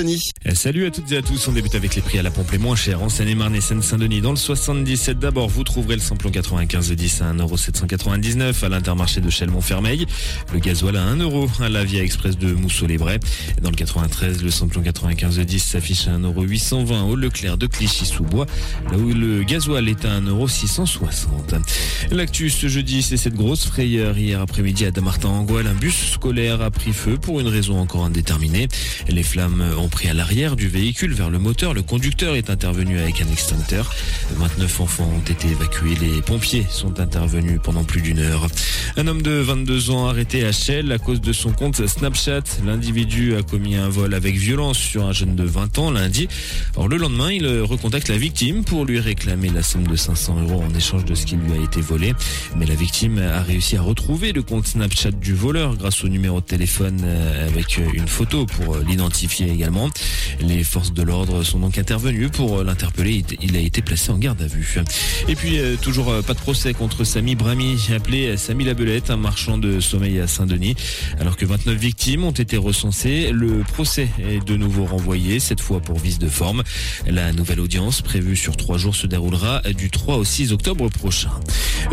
Eh, salut à toutes et à tous. On débute avec les prix à la pompe les moins chers en Seine-et-Marne et Seine-Saint-Denis. Dans le 77 d'abord, vous trouverez le samplon 95 de 10 à 1,799€ à l'intermarché de Chelles-Montfermeil. Le gasoil à 1€ à la Via Express de Mousseau-les-Brais. Dans le 93, le samplon 95 de 10 s'affiche à 1,820€ au Leclerc de Clichy-sous-Bois, là où le gasoil est à 1,660€. L'actu ce jeudi, c'est cette grosse frayeur hier après-midi à Damartin-Angoil. Un bus scolaire a pris feu pour une raison encore indéterminée. Les flammes ont pris à l'arrière du véhicule vers le moteur. Le conducteur est intervenu avec un extincteur. 29 enfants ont été évacués. Les pompiers sont intervenus pendant plus d'une heure. Un homme de 22 ans arrêté à Shell à cause de son compte Snapchat. L'individu a commis un vol avec violence sur un jeune de 20 ans lundi. Or, le lendemain, il recontacte la victime pour lui réclamer la somme de 500 euros en échange de ce qui lui a été volé. Mais la victime a réussi à retrouver le compte Snapchat du voleur grâce au numéro de téléphone euh, avec une photo pour l'identifier également. Les forces de l'ordre sont donc intervenues pour l'interpeller. Il a été placé en garde à vue. Et puis, euh, toujours euh, pas de procès contre Samy Brami, appelé Samy Labelette, un marchand de sommeil à Saint-Denis. Alors que 29 victimes ont été recensées, le procès est de nouveau renvoyé, cette fois pour vice de forme. La nouvelle audience, prévue sur trois jours, se déroulera du 3 au 6 octobre prochain.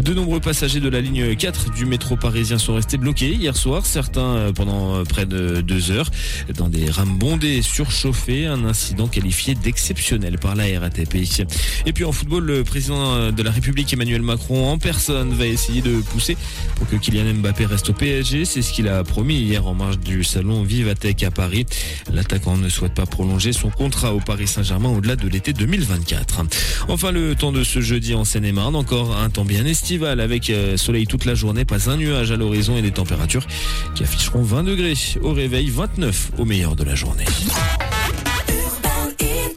De nombreux passagers de la ligne 4 du métro parisien sont restés bloqués hier soir, certains euh, pendant près de deux heures, dans des rames bondées surchauffées, un incident qualifié d'exceptionnel par la RATP. Et puis en football, le président de la République Emmanuel Macron en personne va essayer de pousser pour que Kylian Mbappé reste au PSG. C'est ce qu'il a promis hier en marge du salon Vivatech à Paris. L'attaquant ne souhaite pas prolonger son contrat au Paris Saint-Germain au-delà de l'été 2024. Enfin, le temps de ce jeudi en Seine-et-Marne, encore un temps bien avec euh, soleil toute la journée, pas un nuage à l'horizon et des températures qui afficheront 20 degrés au réveil, 29 au meilleur de la journée.